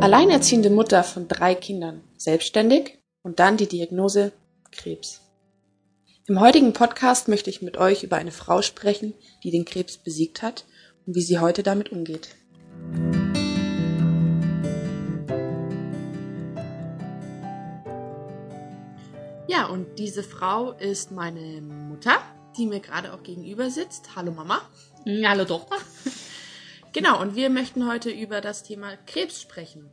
Alleinerziehende Mutter von drei Kindern, selbstständig und dann die Diagnose Krebs. Im heutigen Podcast möchte ich mit euch über eine Frau sprechen, die den Krebs besiegt hat und wie sie heute damit umgeht. Ja, und diese Frau ist meine Mutter, die mir gerade auch gegenüber sitzt. Hallo Mama. Hallo Tochter. Genau, und wir möchten heute über das Thema Krebs sprechen.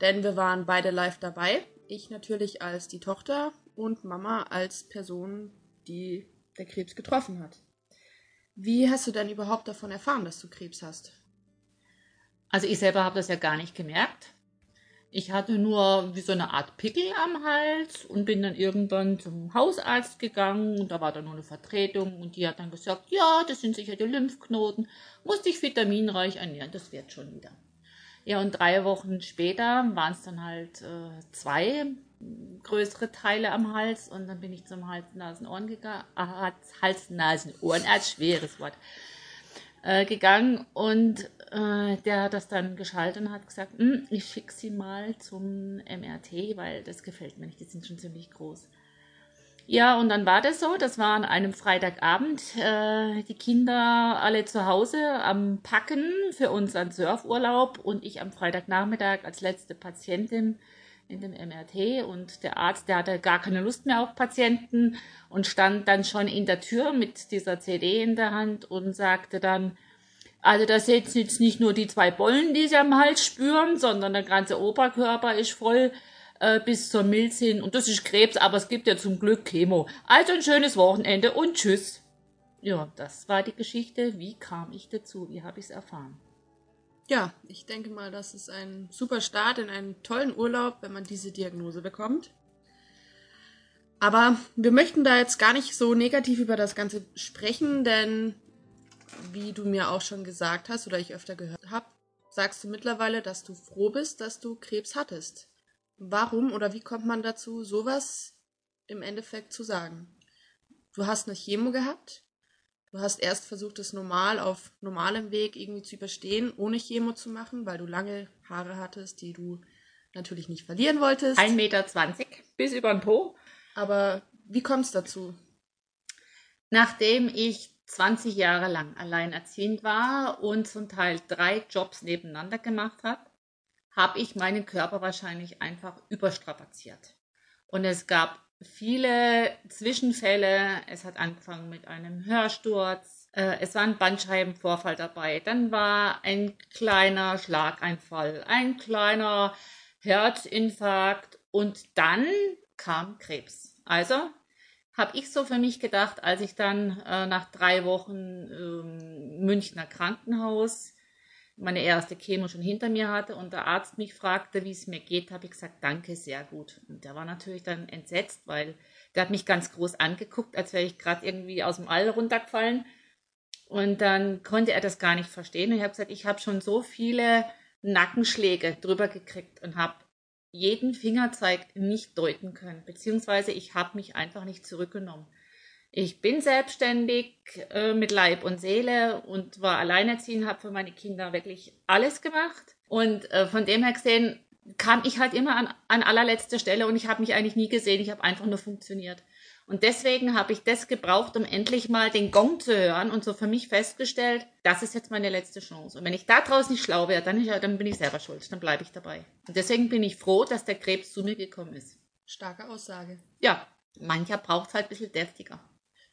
Denn wir waren beide live dabei. Ich natürlich als die Tochter und Mama als Person, die der Krebs getroffen hat. Wie hast du denn überhaupt davon erfahren, dass du Krebs hast? Also ich selber habe das ja gar nicht gemerkt. Ich hatte nur wie so eine Art Pickel am Hals und bin dann irgendwann zum Hausarzt gegangen und da war dann nur eine Vertretung und die hat dann gesagt, ja, das sind sicher die Lymphknoten, musste ich vitaminreich ernähren, das wird schon wieder. Ja, und drei Wochen später waren es dann halt äh, zwei größere Teile am Hals und dann bin ich zum Hals-Nasen-Ohren gegangen, äh, Hals-Nasen-Ohrenarzt, schweres Wort, äh, gegangen und äh, der das dann geschaltet und hat gesagt, hm, ich schicke sie mal zum MRT, weil das gefällt mir nicht, die sind schon ziemlich groß. Ja, und dann war das so, das war an einem Freitagabend, äh, die Kinder alle zu Hause am Packen für unseren Surfurlaub und ich am Freitagnachmittag als letzte Patientin in dem MRT und der Arzt, der hatte gar keine Lust mehr auf Patienten und stand dann schon in der Tür mit dieser CD in der Hand und sagte dann, also das sind jetzt nicht nur die zwei Bollen, die sie am Hals spüren, sondern der ganze Oberkörper ist voll äh, bis zur Milz hin. Und das ist Krebs, aber es gibt ja zum Glück Chemo. Also ein schönes Wochenende und tschüss. Ja, das war die Geschichte. Wie kam ich dazu? Wie habe ich es erfahren? Ja, ich denke mal, das ist ein super Start in einen tollen Urlaub, wenn man diese Diagnose bekommt. Aber wir möchten da jetzt gar nicht so negativ über das Ganze sprechen, denn wie du mir auch schon gesagt hast oder ich öfter gehört habe, sagst du mittlerweile, dass du froh bist, dass du Krebs hattest. Warum oder wie kommt man dazu, sowas im Endeffekt zu sagen? Du hast eine Chemo gehabt. Du hast erst versucht, es normal auf normalem Weg irgendwie zu überstehen, ohne Chemo zu machen, weil du lange Haare hattest, die du natürlich nicht verlieren wolltest. 1,20 Meter bis über den Po. Aber wie kommt es dazu? Nachdem ich 20 Jahre lang alleinerziehend war und zum Teil drei Jobs nebeneinander gemacht habe, habe ich meinen Körper wahrscheinlich einfach überstrapaziert. Und es gab viele Zwischenfälle. Es hat angefangen mit einem Hörsturz. Äh, es war ein Bandscheibenvorfall dabei. Dann war ein kleiner Schlageinfall, ein kleiner Herzinfarkt und dann kam Krebs. Also habe ich so für mich gedacht, als ich dann äh, nach drei Wochen ähm, Münchner Krankenhaus meine erste Chemo schon hinter mir hatte und der Arzt mich fragte, wie es mir geht, habe ich gesagt, danke, sehr gut. Und der war natürlich dann entsetzt, weil der hat mich ganz groß angeguckt, als wäre ich gerade irgendwie aus dem All runtergefallen. Und dann konnte er das gar nicht verstehen. Und ich habe gesagt, ich habe schon so viele Nackenschläge drüber gekriegt und habe jeden Fingerzeig nicht deuten können, beziehungsweise ich habe mich einfach nicht zurückgenommen. Ich bin selbstständig äh, mit Leib und Seele und war alleinerziehend, habe für meine Kinder wirklich alles gemacht. Und äh, von dem her gesehen kam ich halt immer an, an allerletzter Stelle und ich habe mich eigentlich nie gesehen, ich habe einfach nur funktioniert. Und deswegen habe ich das gebraucht, um endlich mal den Gong zu hören und so für mich festgestellt, das ist jetzt meine letzte Chance. Und wenn ich da draußen nicht schlau wäre, dann, dann bin ich selber schuld, dann bleibe ich dabei. Und deswegen bin ich froh, dass der Krebs zu mir gekommen ist. Starke Aussage. Ja, mancher braucht es halt ein bisschen deftiger.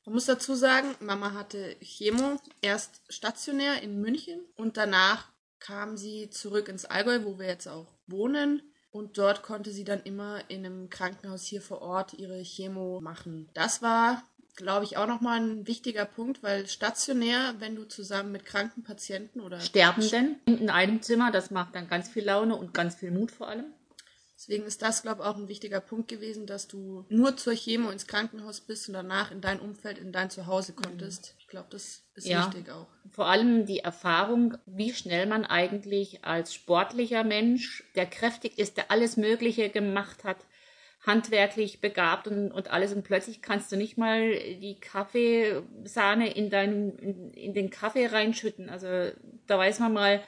Man muss dazu sagen, Mama hatte Chemo erst stationär in München und danach kam sie zurück ins Allgäu, wo wir jetzt auch wohnen und dort konnte sie dann immer in einem Krankenhaus hier vor Ort ihre Chemo machen. Das war, glaube ich, auch nochmal ein wichtiger Punkt, weil stationär, wenn du zusammen mit kranken Patienten oder Sterbenden in einem Zimmer, das macht dann ganz viel Laune und ganz viel Mut vor allem. Deswegen ist das, glaube ich, auch ein wichtiger Punkt gewesen, dass du nur zur Chemo ins Krankenhaus bist und danach in dein Umfeld, in dein Zuhause konntest. Ich glaube, das ist ja, wichtig auch. Vor allem die Erfahrung, wie schnell man eigentlich als sportlicher Mensch, der kräftig ist, der alles Mögliche gemacht hat, handwerklich begabt und, und alles und plötzlich kannst du nicht mal die Kaffeesahne in, deinen, in, in den Kaffee reinschütten. Also da weiß man mal,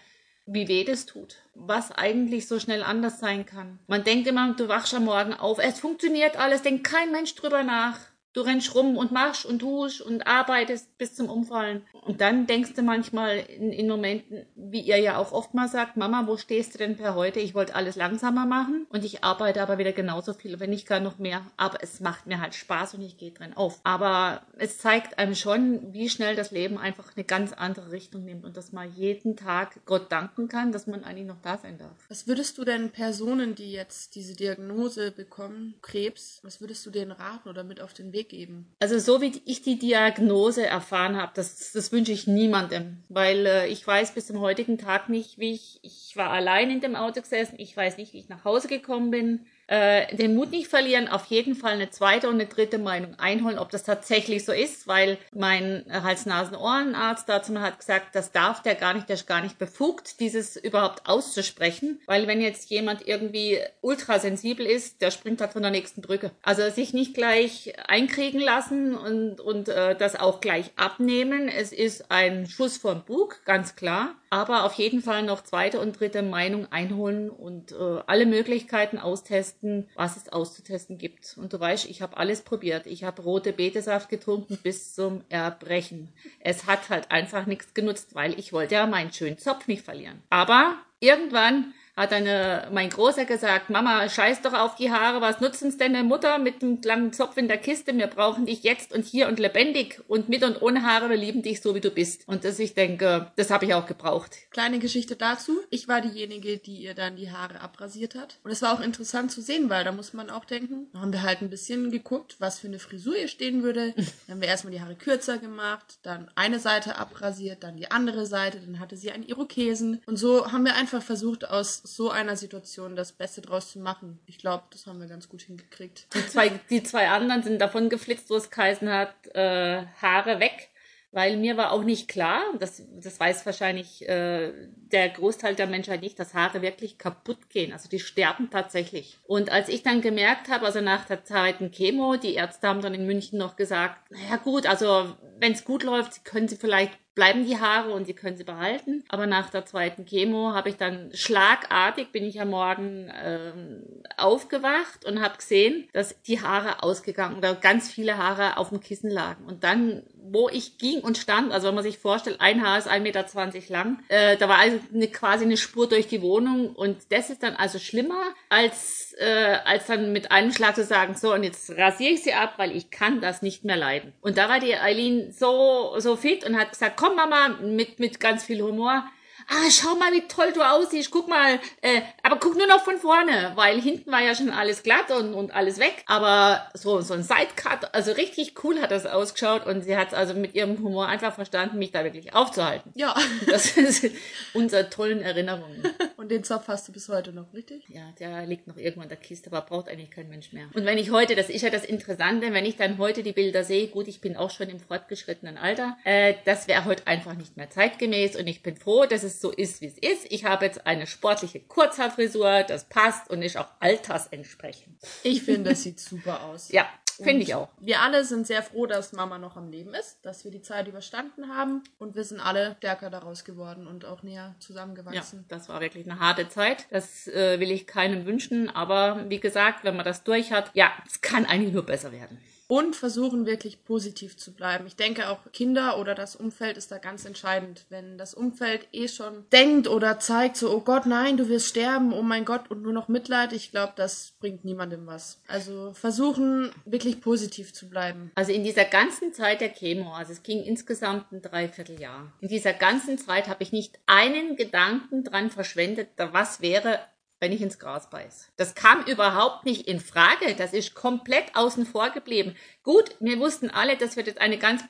wie weh das tut. Was eigentlich so schnell anders sein kann. Man denkt immer, du wachst am Morgen auf, es funktioniert alles, denkt kein Mensch drüber nach. Du rennst rum und machst und tust und arbeitest bis zum Umfallen. Und dann denkst du manchmal in, in Momenten, wie ihr ja auch oft mal sagt, Mama, wo stehst du denn per heute? Ich wollte alles langsamer machen und ich arbeite aber wieder genauso viel, wenn nicht gar noch mehr. Aber es macht mir halt Spaß und ich gehe drin auf. Aber es zeigt einem schon, wie schnell das Leben einfach eine ganz andere Richtung nimmt und dass man jeden Tag Gott danken kann, dass man eigentlich noch da sein darf. Was würdest du denn Personen, die jetzt diese Diagnose bekommen, Krebs, was würdest du denen raten oder mit auf den Weg geben. Also so wie ich die Diagnose erfahren habe, das, das wünsche ich niemandem, weil äh, ich weiß bis zum heutigen Tag nicht, wie ich, ich war allein in dem Auto gesessen, ich weiß nicht, wie ich nach Hause gekommen bin, äh, den Mut nicht verlieren, auf jeden Fall eine zweite und eine dritte Meinung einholen, ob das tatsächlich so ist, weil mein Hals-Nasen-Ohrenarzt dazu hat gesagt, das darf der gar nicht, der ist gar nicht befugt, dieses überhaupt auszusprechen, weil wenn jetzt jemand irgendwie ultrasensibel ist, der springt halt von der nächsten Brücke. Also sich nicht gleich einkriegen lassen und, und äh, das auch gleich abnehmen. Es ist ein Schuss vom Bug, ganz klar, aber auf jeden Fall noch zweite und dritte Meinung einholen und äh, alle Möglichkeiten austesten, testen, was es auszutesten gibt. Und du weißt, ich habe alles probiert. Ich habe rote Betesaft getrunken bis zum Erbrechen. Es hat halt einfach nichts genutzt, weil ich wollte ja meinen schönen Zopf nicht verlieren. Aber irgendwann hat eine, mein Großer gesagt, Mama, scheiß doch auf die Haare, was nutzen's denn der Mutter mit dem langen Zopf in der Kiste? Wir brauchen dich jetzt und hier und lebendig und mit und ohne Haare, wir lieben dich so, wie du bist. Und das, ich denke, das habe ich auch gebraucht. Kleine Geschichte dazu. Ich war diejenige, die ihr dann die Haare abrasiert hat. Und es war auch interessant zu sehen, weil da muss man auch denken, da haben wir halt ein bisschen geguckt, was für eine Frisur ihr stehen würde. Dann haben wir erstmal die Haare kürzer gemacht, dann eine Seite abrasiert, dann die andere Seite, dann hatte sie einen Irokesen. Und so haben wir einfach versucht, aus so einer Situation das Beste draus zu machen. Ich glaube, das haben wir ganz gut hingekriegt. Die zwei, die zwei anderen sind davon geflitzt, wo es geheißen hat, äh, Haare weg. Weil mir war auch nicht klar, das, das weiß wahrscheinlich äh, der Großteil der Menschheit nicht, dass Haare wirklich kaputt gehen. Also die sterben tatsächlich. Und als ich dann gemerkt habe, also nach der zweiten Chemo, die Ärzte haben dann in München noch gesagt, naja gut, also wenn es gut läuft, können sie vielleicht bleiben die Haare und sie können sie behalten. Aber nach der zweiten Chemo habe ich dann schlagartig, bin ich am Morgen ähm, aufgewacht und habe gesehen, dass die Haare ausgegangen oder ganz viele Haare auf dem Kissen lagen. Und dann, wo ich ging und stand, also wenn man sich vorstellt, ein Haar ist 1,20 Meter lang, äh, da war also eine, quasi eine Spur durch die Wohnung und das ist dann also schlimmer als äh, als dann mit einem Schlag zu sagen, so und jetzt rasiere ich sie ab, weil ich kann das nicht mehr leiden. Und da war die Eileen so so fit und hat gesagt, komm Mama, mit mit ganz viel Humor, ah, schau mal, wie toll du aussiehst, guck mal, äh, aber guck nur noch von vorne, weil hinten war ja schon alles glatt und, und alles weg, aber so, so ein Sidecut, also richtig cool hat das ausgeschaut und sie hat also mit ihrem Humor einfach verstanden, mich da wirklich aufzuhalten. Ja. Das sind unsere tollen Erinnerungen. Und den Zopf hast du bis heute noch, richtig? Ja, der liegt noch irgendwo in der Kiste, aber braucht eigentlich kein Mensch mehr. Und wenn ich heute, das ist ja das Interessante, wenn ich dann heute die Bilder sehe, gut, ich bin auch schon im fortgeschrittenen Alter, äh, das wäre heute einfach nicht mehr zeitgemäß und ich bin froh, dass es so ist, wie es ist. Ich habe jetzt eine sportliche Kurzhaarfrisur, das passt und ist auch altersentsprechend. Ich finde, das sieht super aus. Ja, finde ich auch. Wir alle sind sehr froh, dass Mama noch am Leben ist, dass wir die Zeit überstanden haben und wir sind alle stärker daraus geworden und auch näher zusammengewachsen. Ja, das war wirklich eine harte Zeit. Das äh, will ich keinem wünschen, aber wie gesagt, wenn man das durch hat, ja, es kann eigentlich nur besser werden und versuchen wirklich positiv zu bleiben. Ich denke auch Kinder oder das Umfeld ist da ganz entscheidend. Wenn das Umfeld eh schon denkt oder zeigt so, oh Gott, nein, du wirst sterben, oh mein Gott, und nur noch Mitleid, ich glaube, das bringt niemandem was. Also versuchen wirklich positiv zu bleiben. Also in dieser ganzen Zeit der Chemo, also es ging insgesamt ein Dreivierteljahr, in dieser ganzen Zeit habe ich nicht einen Gedanken dran verschwendet, was wäre, wenn ich ins Gras beiß. Das kam überhaupt nicht in Frage. Das ist komplett außen vor geblieben. Gut, wir wussten alle, das wird jetzt eine ganz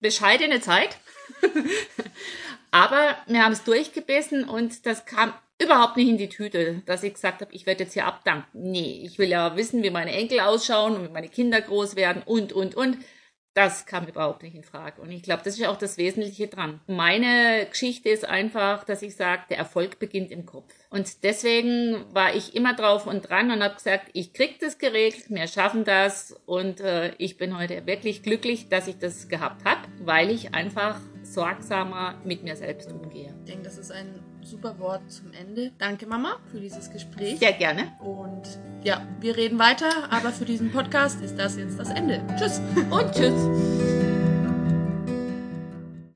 bescheidene Zeit. Aber wir haben es durchgebissen und das kam überhaupt nicht in die Tüte, dass ich gesagt habe, ich werde jetzt hier abdanken. Nee, ich will ja wissen, wie meine Enkel ausschauen und wie meine Kinder groß werden und, und, und. Das kam überhaupt nicht in Frage. Und ich glaube, das ist auch das Wesentliche dran. Meine Geschichte ist einfach, dass ich sage, der Erfolg beginnt im Kopf. Und deswegen war ich immer drauf und dran und habe gesagt, ich krieg das geregelt, wir schaffen das. Und äh, ich bin heute wirklich glücklich, dass ich das gehabt habe, weil ich einfach sorgsamer mit mir selbst umgehe. Ich denke, das ist ein super Wort zum Ende. Danke, Mama, für dieses Gespräch. Sehr gerne. Und ja, wir reden weiter, aber für diesen Podcast ist das jetzt das Ende. Tschüss. Und tschüss.